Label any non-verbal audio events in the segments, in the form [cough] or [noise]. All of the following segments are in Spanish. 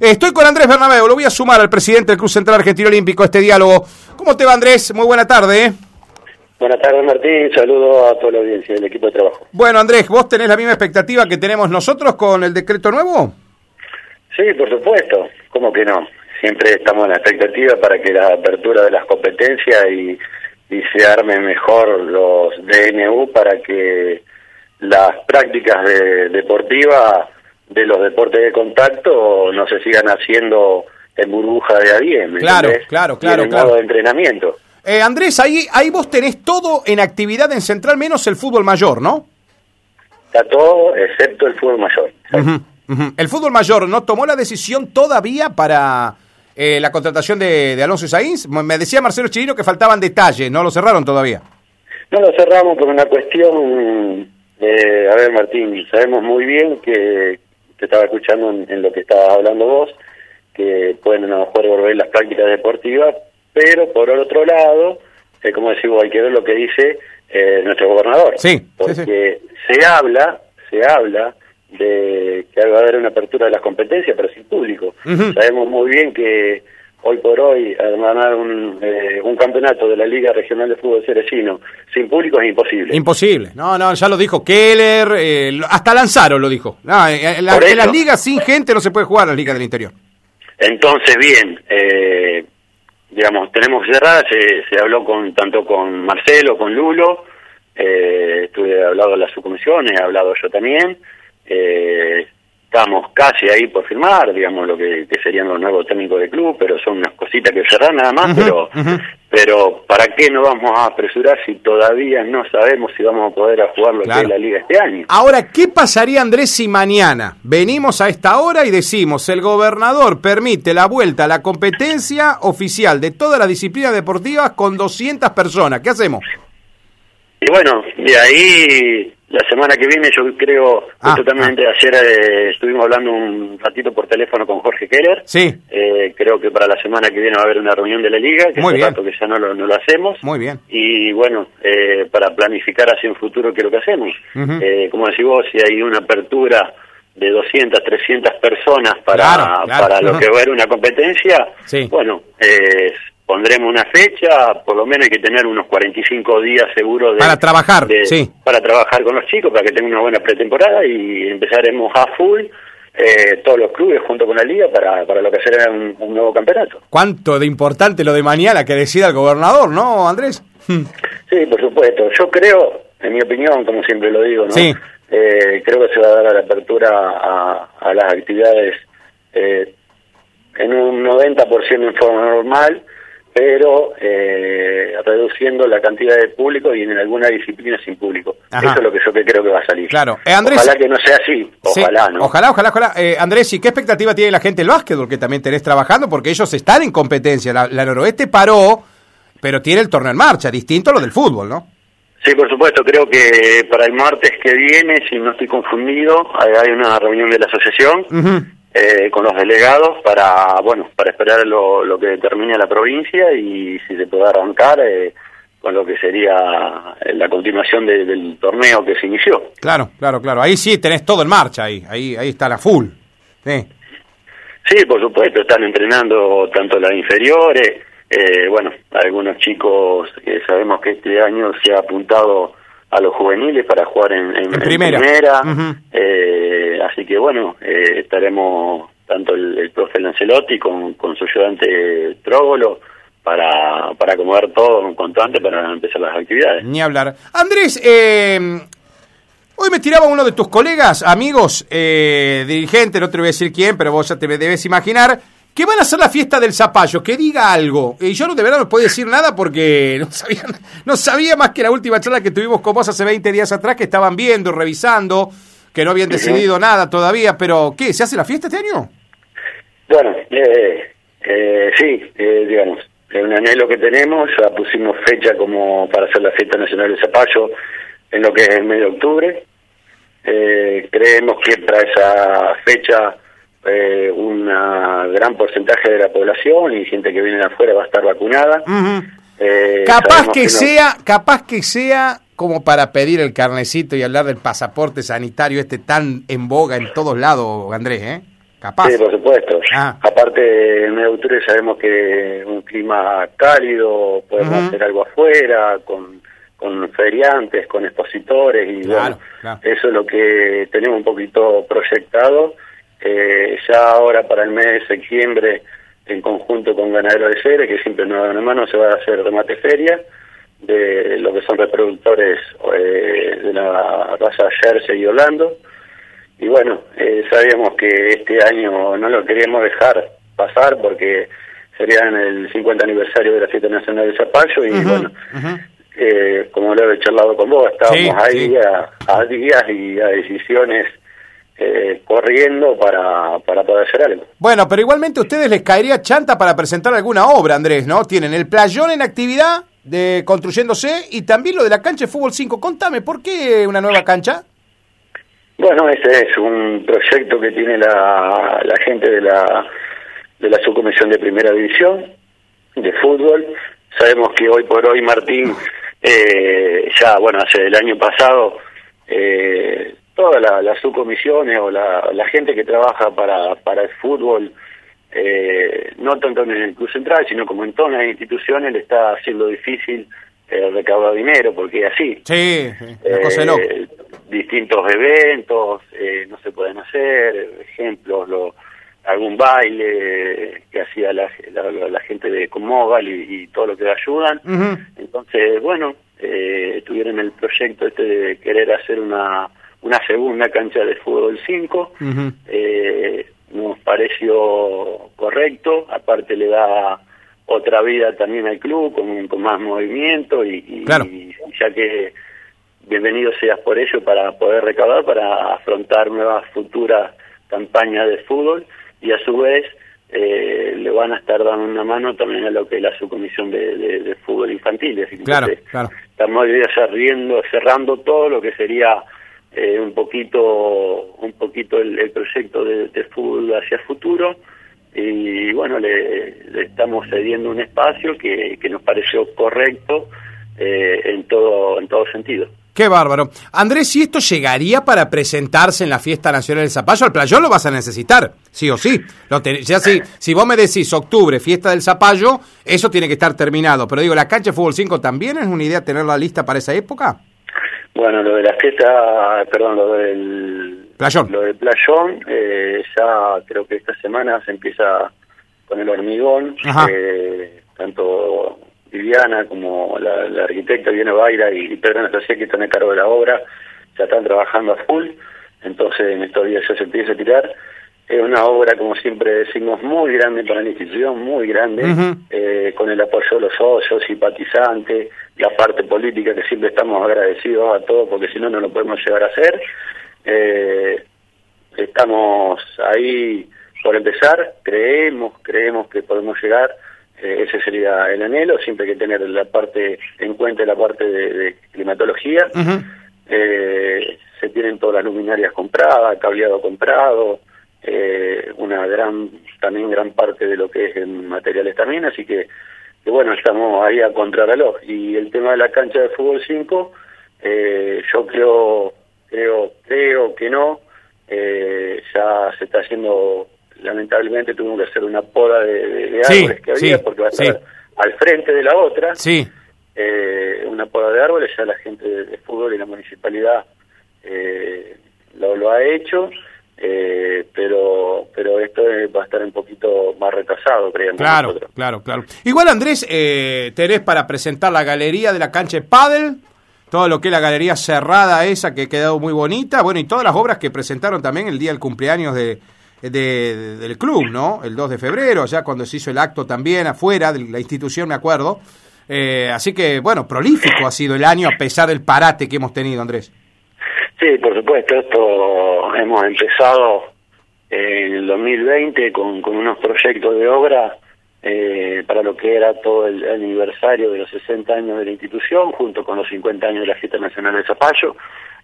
Estoy con Andrés Bernabéu, lo voy a sumar al presidente del Club Central Argentino Olímpico a este diálogo. ¿Cómo te va Andrés? Muy buena tarde. ¿eh? Buenas tardes Martín, saludo a toda la audiencia del equipo de trabajo. Bueno Andrés, ¿vos tenés la misma expectativa que tenemos nosotros con el decreto nuevo? Sí, por supuesto, ¿cómo que no? Siempre estamos en la expectativa para que la apertura de las competencias y, y se armen mejor los DNU para que las prácticas de, deportivas de los deportes de contacto no se sigan haciendo en burbuja de a 10. Claro, claro, claro, en claro. de entrenamiento. Eh, Andrés, ahí, ahí vos tenés todo en actividad en Central menos el fútbol mayor, ¿no? Está todo excepto el fútbol mayor. El fútbol mayor no tomó la decisión todavía para eh, la contratación de, de Alonso Sainz. Me decía Marcelo Chirino que faltaban detalles, no lo cerraron todavía. No lo cerramos por una cuestión, eh, a ver Martín, sabemos muy bien que te estaba escuchando en, en lo que estabas hablando vos, que pueden a lo mejor volver las prácticas deportivas, pero por otro lado, eh, como decimos, hay que ver lo que dice eh, nuestro gobernador. Sí, sí, Porque se habla, se habla de que va a haber una apertura de las competencias, pero sin público. Sabemos muy bien que hoy por hoy ganar un, eh, un campeonato de la Liga Regional de Fútbol Cerecino sin público es imposible. Imposible. No, no, ya lo dijo Keller, eh, hasta Lanzaro lo dijo. No, en, la- Por en las ligas sin gente no se puede jugar, las ligas del interior. Entonces, bien, eh, digamos, tenemos cerrada, se, se habló con tanto con Marcelo, con Lulo, eh, estuve hablado de las subcomisiones, he hablado yo también, eh, estamos casi ahí por firmar, digamos, lo que, que serían los nuevos técnicos del club, pero son unas cositas que cerrar nada más, pero, pero ¿para qué no vamos a apresurar si todavía no sabemos si vamos a poder a jugar lo Claro. que es la liga este año? Ahora, ¿qué pasaría, Andrés, si mañana venimos a esta hora y decimos el gobernador permite la vuelta a la competencia oficial de todas las disciplinas deportivas con 200 personas? ¿Qué hacemos? Y bueno, de ahí la semana que viene yo creo, Ah, totalmente ayer eh, estuvimos hablando un ratito por teléfono con Jorge Keller. Sí, Eh, creo que para la semana que viene va a haber una reunión de la liga, que Muy hace bien. rato que ya no lo, no lo hacemos. muy bien. Y bueno, eh, para planificar hacia un futuro qué es lo que hacemos. Eh, como decís vos, si hay una apertura de 200, 300 personas para, Claro, claro. para lo que va a ser una competencia, Sí. bueno, eh, pondremos una fecha, por lo menos hay que tener unos 45 días seguros de, Para trabajar, de- sí. para trabajar con los chicos, para que tengan una buena pretemporada y empezaremos a full eh, todos los clubes junto con la liga para, para lo que será un, un nuevo campeonato. ¿Cuánto de importante lo de mañana que decida el gobernador, no, Andrés? [laughs] Sí, por supuesto. Yo creo, en mi opinión, como siempre lo digo, ¿no? Sí. Eh, creo que se va a dar la apertura a, a las actividades eh, en un 90% en forma normal, pero eh, reduciendo la cantidad de público y en alguna disciplina sin público. Ajá. Eso es lo que yo que creo que va a salir. Claro. Eh, Andrés- Ojalá que no sea así. Sí, Ojalá, ¿no? Ojalá, ojalá, ojalá. Eh, Andrés, ¿y qué expectativa tiene la gente del básquetbol que también tenés trabajando? Porque ellos están en competencia. La, la noroeste paró, pero tiene el torneo en marcha, distinto a lo del fútbol, ¿no? Sí, por supuesto, creo que para el martes que viene, si no estoy confundido, hay una reunión de la asociación Ujú. Eh, con los delegados para, bueno, para esperar lo, lo que determine la provincia y si se puede arrancar eh, con lo que sería eh, la continuación de- del torneo que se inició. Claro, claro, claro. Ahí sí tenés todo en marcha, ahí, ahí, ahí está la full. Sí. Sí, por supuesto, están entrenando tanto las inferiores, eh, bueno, algunos chicos que sabemos que este año se ha apuntado a los juveniles para jugar en, en- En primera. Eh, así que bueno, eh, estaremos tanto el, profe Lancelotti con, su ayudante Trógolo para, para acomodar todo cuanto antes para empezar las actividades. Ni hablar. Andrés, eh, hoy me tiraba uno de tus colegas, amigos, eh, dirigente, no te voy a decir quién, pero vos ya te debes imaginar, que van a hacer la fiesta del zapallo, que diga algo. Y yo no, de verdad no puedo decir nada porque [laughs] no sabía, no sabía más que la última charla que tuvimos con vos hace 20 días atrás, que estaban viendo, revisando, que no habían decidido nada todavía, pero ¿qué? ¿Se hace la fiesta este año? Bueno, eh, eh, sí, eh, digamos, es un anhelo que tenemos, ya pusimos fecha como para hacer la fiesta nacional del zapallo en lo que es el mes de octubre. Eh, creemos que para esa fecha eh, un gran porcentaje de la población y gente que viene de afuera va a estar vacunada. Ujú. Eh, Capaz que no- sea, capaz que sea como para pedir el carnecito y hablar del pasaporte sanitario este tan en boga en todos lados, Andrés, ¿eh? capaz. Sí, por supuesto. Ah. Aparte, en medio de octubre sabemos que un clima cálido, podemos hacer algo afuera, con, con feriantes, con expositores, y Claro, bueno, claro. eso es lo que tenemos un poquito proyectado. Eh, ya ahora para el mes de septiembre, en conjunto con Ganadero de Ceres, que siempre nos dan una mano, se va a hacer remate feria de lo que son reproductores eh, de la raza Jersey y Orlando. Y bueno, eh, sabíamos que este año no lo queríamos dejar pasar porque sería en el 50 aniversario de la Fiesta Nacional del Zapallo y bueno, eh, como lo he charlado con vos, estábamos Sí, ahí sí. A, a días y a decisiones eh, corriendo para, para poder hacer algo. Bueno, pero igualmente a ustedes les caería chanta para presentar alguna obra, Andrés, ¿no? Tienen el playón en actividad de construyéndose y también lo de la cancha de fútbol 5. Contame, ¿por qué una nueva cancha? Bueno, ese es un proyecto que tiene la, la gente de la, de la subcomisión de primera división de fútbol. Sabemos que hoy por hoy Martín, eh, ya, bueno, hace el año pasado, eh, todas la- las subcomisiones o la, la gente que trabaja para, para el fútbol, eh, no tanto en el Club Central, sino como en todas las instituciones, le está haciendo difícil eh, recaudar dinero, porque es así. Sí, una cosa eh, distintos eventos eh, no se pueden hacer, ejemplos, lo, algún baile que hacía la, la, la gente de Comóval y, y todo lo que le ayudan. Entonces, bueno, eh, tuvieron el proyecto este de querer hacer una, una segunda cancha de fútbol 5. Ujú. Eh, nos pareció correcto, aparte le da otra vida también al club con, con más movimiento y, y- Claro. y ya que bienvenido seas por ello para poder recaudar para afrontar nuevas futuras campañas de fútbol y a su vez eh, le van a estar dando una mano también a lo que es la subcomisión de, de- de fútbol infantil. Así que Claro, claro. estamos hoy día cerrando, cerrando todo lo que sería eh, un poquito un poquito el, el proyecto de, fútbol hacia futuro y bueno le, le estamos cediendo un espacio que, que nos pareció correcto eh, en todo en todo sentido Qué bárbaro. Andrés, si esto llegaría para presentarse en la Fiesta Nacional del Zapallo, al playón lo vas a necesitar, sí o sí. Lo te- ya si, si vos me decís octubre, Fiesta del Zapallo, eso tiene que estar terminado. Pero digo, ¿la cancha de fútbol 5 también es una idea tenerla lista para esa época? Bueno lo de la fiesta perdón lo del Playón. lo del playón eh, ya creo que esta semana se empieza con el hormigón eh, tanto Viviana como la, la arquitecta Viviana Baira y Pedro Anastasia que están a cargo de la obra ya están trabajando a full entonces en estos días ya se empieza a tirar. Es una obra como siempre decimos muy grande para la institución muy grande eh, con el apoyo de los socios simpatizantes la parte política que siempre estamos agradecidos a todos porque si no no lo podemos llegar a hacer. Eh, estamos ahí por empezar, creemos, creemos que podemos llegar, eh, ese sería el anhelo, siempre hay que tener la parte en cuenta la parte de, de climatología, eh, se tienen todas las luminarias compradas, cableado comprado, eh, una gran, también gran parte de lo que es en materiales también, así que, que bueno, estamos ahí a contrarreloj. Y el tema de la cancha de fútbol 5, eh, yo creo, creo, creo que no, eh, ya se está haciendo, lamentablemente tuvimos que hacer una poda de, de- de Sí, árboles que había, sí, porque va a sí. estar al frente de la otra, Sí. eh, una poda de árboles, ya la gente de, de fútbol y la municipalidad eh, lo, lo ha hecho, eh, pero pero esto va a estar un poquito más retrasado, creemos Claro, nosotros. claro, claro. Igual, Andrés, eh, tenés para presentar la galería de la cancha de pádel, todo lo que es la galería cerrada esa que ha quedado muy bonita, bueno, y todas las obras que presentaron también el día del cumpleaños de, de- del club, ¿no? El 2 de febrero, ya cuando se hizo el acto también afuera de la institución, me acuerdo. Eh, así que, bueno, prolífico ha sido el año a pesar del parate que hemos tenido, Andrés. Sí, por supuesto, esto hemos empezado en el 2020 con, con unos proyectos de obra eh, para lo que era todo el aniversario de los 60 años de la institución, junto con los 50 años de la Fiesta Nacional de Zapallo.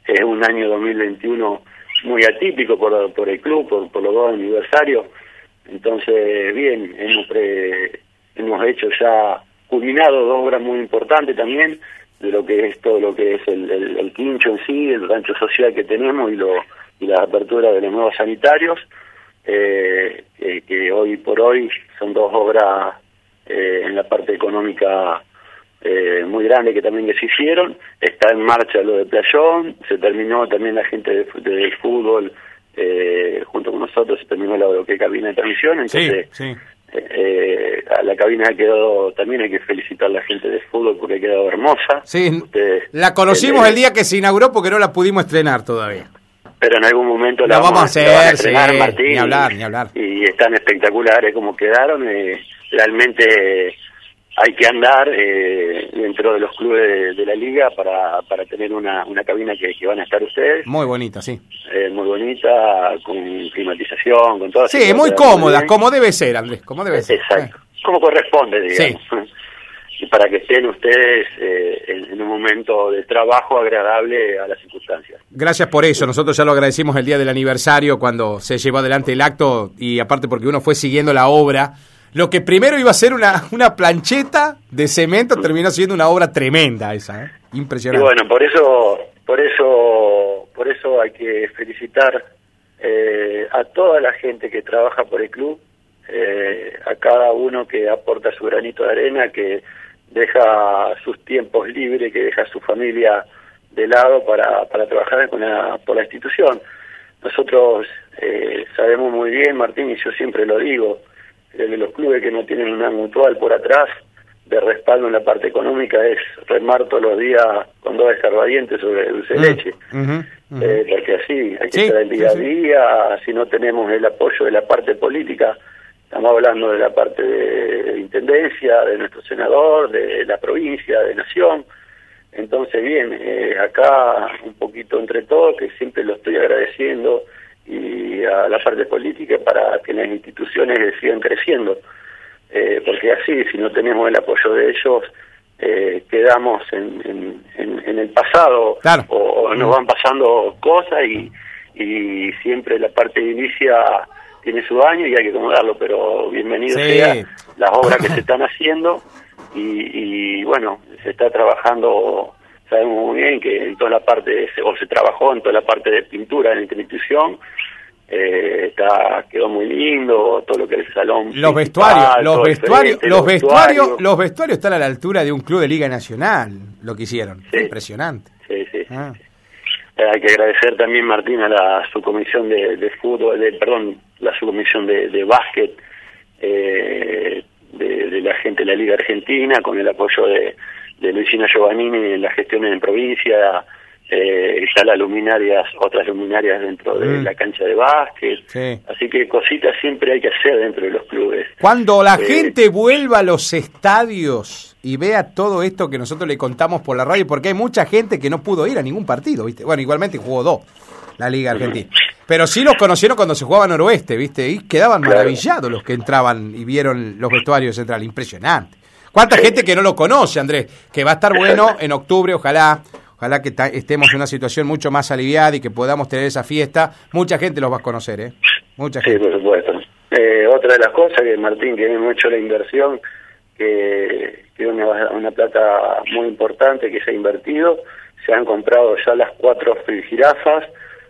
Es un año 2021 muy atípico por, por el club, por, por los dos aniversarios. Entonces, bien, hemos, hemos hecho ya, culminado dos obras muy importantes también, de lo que es todo lo que es el, el, el quincho en sí, el rancho social que tenemos y, lo, y la apertura de los nuevos sanitarios. eh, que hoy por hoy son dos obras eh, en la parte económica eh, muy grande que también se hicieron. Está en marcha lo de Playón, se terminó también la gente del de, fútbol eh, junto con nosotros, se terminó la que cabina de transmisión, entonces eh, a la cabina ha quedado, también hay que felicitar a la gente de fútbol porque ha quedado hermosa. Sí, la conocimos el día que se inauguró porque no la pudimos estrenar todavía pero en algún momento la vamos, a hacer, Martín, ni hablar, ni hablar. Y, están espectaculares como quedaron, eh, realmente hay que andar eh, dentro de los clubes de, la liga para, para tener una, una cabina que, van a estar ustedes. Muy bonita, sí. Eh, muy bonita, con climatización, con todo. Sí, muy cómoda, como debe ser, Andrés, como debe ser. Exacto, como corresponde, digamos. Sí. [laughs] Y para que estén ustedes eh, en, un momento de trabajo agradable a las circunstancias. Gracias por eso, nosotros ya lo agradecimos el día del aniversario cuando se llevó adelante el acto y aparte porque uno fue siguiendo la obra lo que primero iba a ser una, una plancheta de cemento terminó siendo una obra tremenda esa, ¿eh? impresionante. Y bueno, por eso, por eso, por eso hay que felicitar eh, a toda la gente que trabaja por el club, eh, a cada uno que aporta su granito de arena, que deja sus tiempos libres, que deja su familia de lado para, para trabajar con la, por la institución. Nosotros sabemos muy bien, Martín, y yo siempre lo digo, de los clubes que no tienen una mutual por atrás de respaldo en la parte económica es remar todos los días con dos escarbadientes sobre dulce mm, leche. Eh, porque así hay que estar el día a día, si no tenemos el apoyo de la parte política, estamos hablando de la parte de, intendencia, de nuestro senador, de la provincia, de nación. Entonces, bien, eh, acá un poquito entre todos, que siempre lo estoy agradeciendo, y a la parte política para que las instituciones sigan creciendo. Eh, porque así, si no tenemos el apoyo de ellos, eh, quedamos en, en, el pasado o, nos van pasando cosas y, y siempre la parte de inicia tiene su daño y hay que acomodarlo, pero bienvenido sea las obras que se están haciendo y, y bueno, se está trabajando sabemos muy bien que en toda la parte, o se trabajó en toda la parte de pintura en la institución, eh, está quedó muy lindo todo lo que es el salón los vestuarios los vestuarios los vestuarios los vestuarios están a la altura de un club de liga nacional lo que hicieron impresionante. Sí sí, ah. eh, hay que agradecer también Martín a la subcomisión de, de fútbol de, perdón la subcomisión de, de básquet eh, de, de, la gente de la liga argentina con el apoyo de de Luisina Giovannini en la gestión en provincia, eh, ya las luminarias, otras luminarias dentro de mm. la cancha de básquet. Así que cositas siempre hay que hacer dentro de los clubes. Cuando la eh, gente vuelva a los estadios y vea todo esto que nosotros le contamos por la radio, porque hay mucha gente que no pudo ir a ningún partido, ¿viste? Bueno, igualmente jugó dos, la Liga Argentina. Pero sí los conocieron cuando se jugaba Noroeste, ¿viste? Y quedaban maravillados los que entraban y vieron los vestuarios central. Impresionante. ¿Cuánta gente que no lo conoce, Andrés? Que va a estar bueno en octubre, ojalá. Ojalá que estemos en una situación mucho más aliviada y que podamos tener esa fiesta. Mucha gente los va a conocer, ¿eh? Mucha gente. Sí, por supuesto. Eh, otra de las cosas que Martín tiene mucho la inversión, que tiene una, una plata muy importante que se ha invertido. Se han comprado ya las cuatro frigirafas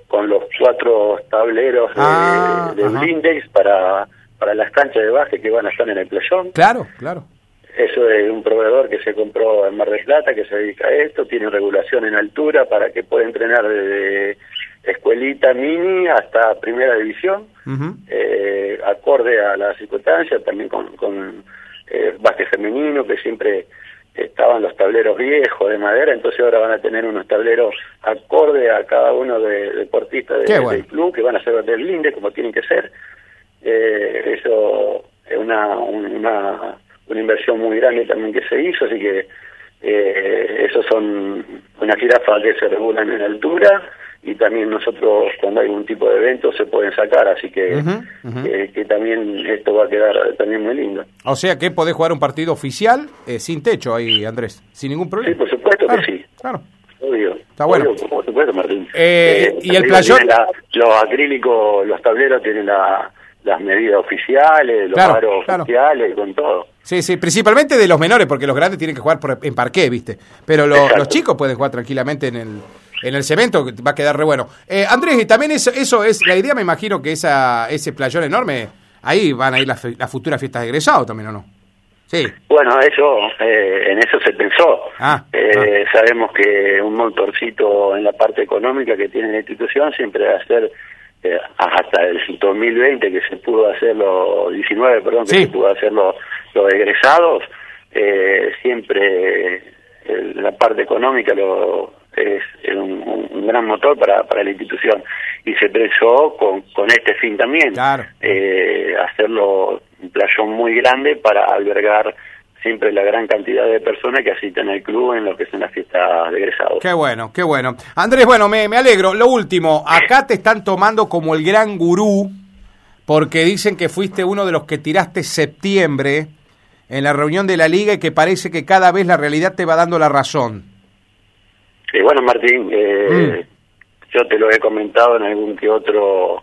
con los cuatro tableros de, ah, blindex para, para las canchas de básquet que van a estar en el playón. Claro, claro. Eso es un proveedor que se compró en Mar del Plata, que se dedica a esto, tiene regulación en altura para que pueda entrenar desde escuelita mini hasta primera división, eh, acorde a la circunstancia, también con, con eh, básquet femenino, que siempre estaban los tableros viejos de madera, entonces ahora van a tener unos tableros acorde a cada uno de deportistas del club, que van a ser del linde, como tienen que ser. Eh, eso es una, una una inversión muy grande también que se hizo, así que eh, esos son una jirafa que se regulan en altura y también nosotros cuando hay un tipo de evento se pueden sacar, así que, eh, que también esto va a quedar también muy lindo. O sea que podés jugar un partido oficial eh, sin techo ahí, Andrés, sin ningún problema. Sí, por supuesto que sí. Claro. Obvio. Está bueno. por supuesto, Martín. Eh, y el playón... los acrílicos, los tableros tienen la, las medidas oficiales, los claro, oficiales, con todo. Sí, sí, principalmente de los menores, porque los grandes tienen que jugar por, en parqué, ¿viste? Pero los chicos pueden jugar tranquilamente en el, en el cemento, va a quedar re bueno. Eh, Andrés, y también eso, eso es, la idea me imagino que esa, ese playón enorme, ahí van a ir las, las futuras fiestas de egresado también, ¿o no? Sí. Bueno, eso, eh, en eso se pensó. Ah, eh, ah. Sabemos que un motorcito en la parte económica que tiene la institución siempre va a ser eh, hasta el 2020 que se pudo hacer los 19, perdón, que se pudo hacer los, egresados, eh, siempre la parte económica lo es un, gran motor para, para la institución. Y se pensó con, con este fin también eh, hacerlo un playón muy grande para albergar siempre la gran cantidad de personas que asisten al club en lo que son las fiestas de egresados. Qué bueno, qué bueno. Andrés, bueno, me, me alegro. Lo último, acá te están tomando como el gran gurú porque dicen que fuiste uno de los que tiraste septiembre en la reunión de la liga y que parece que cada vez la realidad te va dando la razón. Sí, bueno, Martín, eh, mm. yo te lo he comentado en algún que otro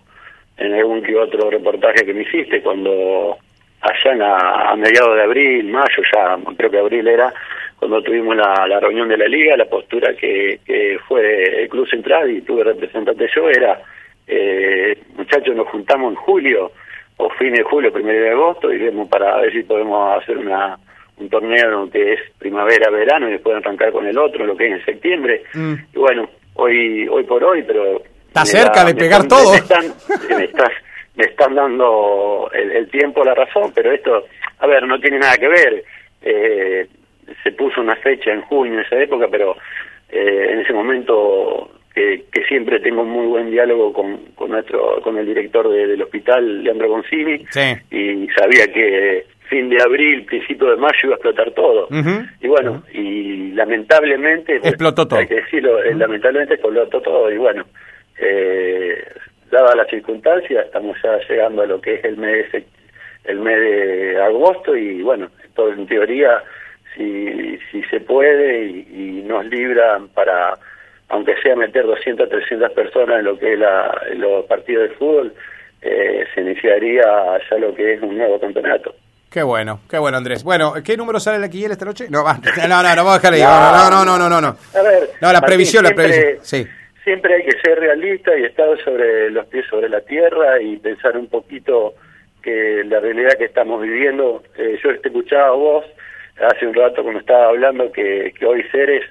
en algún que otro reportaje que me hiciste cuando allá a, mediados de abril, mayo ya, creo que abril era, cuando tuvimos la, la reunión de la liga, la postura que, que fue el Club Central y tuve representante yo era, eh, muchachos, nos juntamos en julio o fin de julio, primero de agosto y vemos para ver si podemos hacer una un torneo que es primavera, verano y después arrancar con el otro, lo que es en septiembre. Mm. Y bueno, hoy hoy por hoy, pero... Está cerca de pegar todo. están, me están dando el, tiempo, la razón, pero esto, a ver, no tiene nada que ver. Eh, se puso una fecha en junio, en esa época, pero eh, en ese momento que, que, siempre tengo un muy buen diálogo con, con nuestro con el director del hospital, Leandro Gonzini, y sabía que fin de abril, principio de mayo iba a explotar todo. Y bueno, y lamentablemente... Explotó todo. Hay que decirlo, eh, lamentablemente explotó todo, y bueno, eh, dadas las circunstancias, estamos ya llegando a lo que es el mes, el mes de agosto y bueno, todo en teoría, si, si se puede y, nos libran para, aunque sea meter 200, 300 personas en lo que es la, los partidos de fútbol, eh, se iniciaría ya lo que es un nuevo campeonato. Qué bueno, qué bueno, Andrés. Bueno, ¿qué número sale la quiniela esta noche? No, [laughs] no, no, no, vamos a dejar ahí. No, no, no, no, no, no. A ver, no, la previsión, la previsión. Sí siempre hay que ser realista y estar sobre los pies sobre la tierra y pensar un poquito que la realidad que estamos viviendo, eh, yo te escuchaba a vos hace un rato cuando estaba hablando que, que hoy Ceres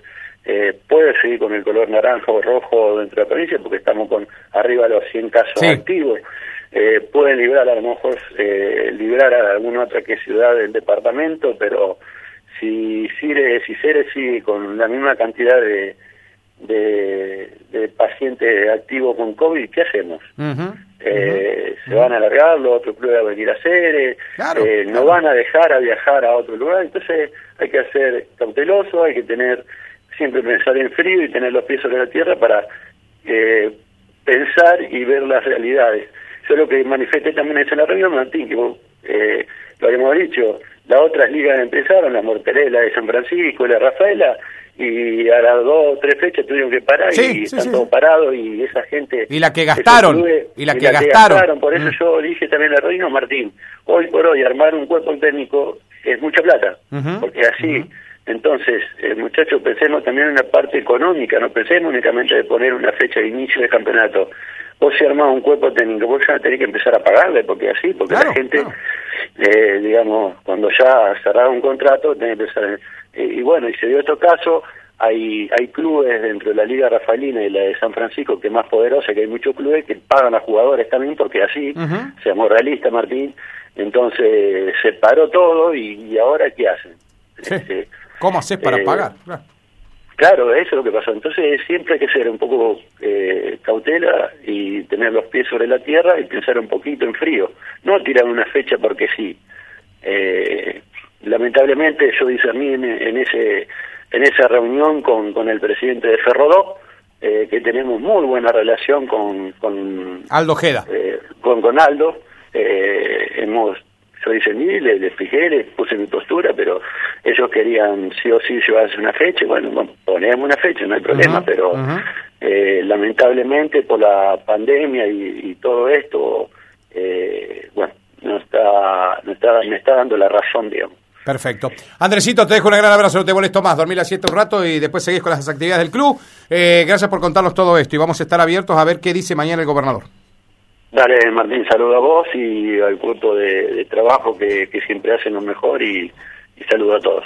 eh, puede seguir con el color naranja o rojo dentro de la provincia porque estamos con arriba de los 100 casos activos. Eh, pueden librar a lo mejor librar a alguna otra que ciudad del departamento, pero si Ceres, si Ceres sigue con la misma cantidad de de, de pacientes activos con COVID, ¿qué hacemos? eh, Se van a alargar, los otros clubes van a venir a hacer, eh, eh, no van a dejar a viajar a otro lugar, entonces hay que hacer cauteloso, hay que tener, siempre pensar en frío y tener los pies sobre la tierra para eh, pensar y ver las realidades. Yo lo que manifesté también es en la reunión, Martín, que vos, eh, lo habíamos dicho, las otras ligas empezaron, la Morterela de San Francisco, la Rafaela, y a las dos o tres fechas tuvieron que parar y están todos parados y esa gente... Y la que gastaron, y la, que, gastaron. Por eso mm. yo dije también a Rodino Martín, hoy por hoy armar un cuerpo técnico es mucha plata, porque así... Entonces, eh, muchachos, pensemos también en la parte económica, no pensemos únicamente de poner una fecha de inicio de campeonato. Vos si armás un cuerpo técnico, vos ya tenés que empezar a pagarle, porque así, porque la gente, eh, digamos, cuando ya cerraba un contrato, tenés que empezar... Eh, y bueno, y se dio otro caso, hay, hay clubes dentro de la Liga Rafaelina y la de San Francisco que es más poderosa, que hay muchos clubes que pagan a jugadores también, porque así, seamos realistas, Martín, entonces se paró todo y, ahora ¿qué hacen? Este, ¿Cómo haces para eh, pagar? Claro, eso es lo que pasó. Entonces siempre hay que ser un poco eh, cautela y tener los pies sobre la tierra y pensar un poquito en frío. No tirar una fecha porque sí. Eh, lamentablemente yo discerní en, en, ese en esa reunión con, con el presidente de Ferrodó eh, que tenemos muy buena relación con, con Aldo Jeda eh, con, con Aldo eh, hemos yo discerní, le, le expliqué, le puse mi postura, pero ellos querían sí o sí llevarse una fecha, bueno, ponemos una fecha, no hay problema, pero eh, lamentablemente por la pandemia y, y todo esto, eh, bueno, no está, no está, me está dando la razón, digamos. Perfecto. Andresito, te dejo un gran abrazo, no te molesto más. Dormir la siesta un rato y después seguís con las actividades del club. Eh, gracias por contarnos todo esto y vamos a estar abiertos a ver qué dice mañana el gobernador. Dale, Martín, saludo a vos y al grupo de, trabajo que, siempre hacen lo mejor y, y saludo a todos.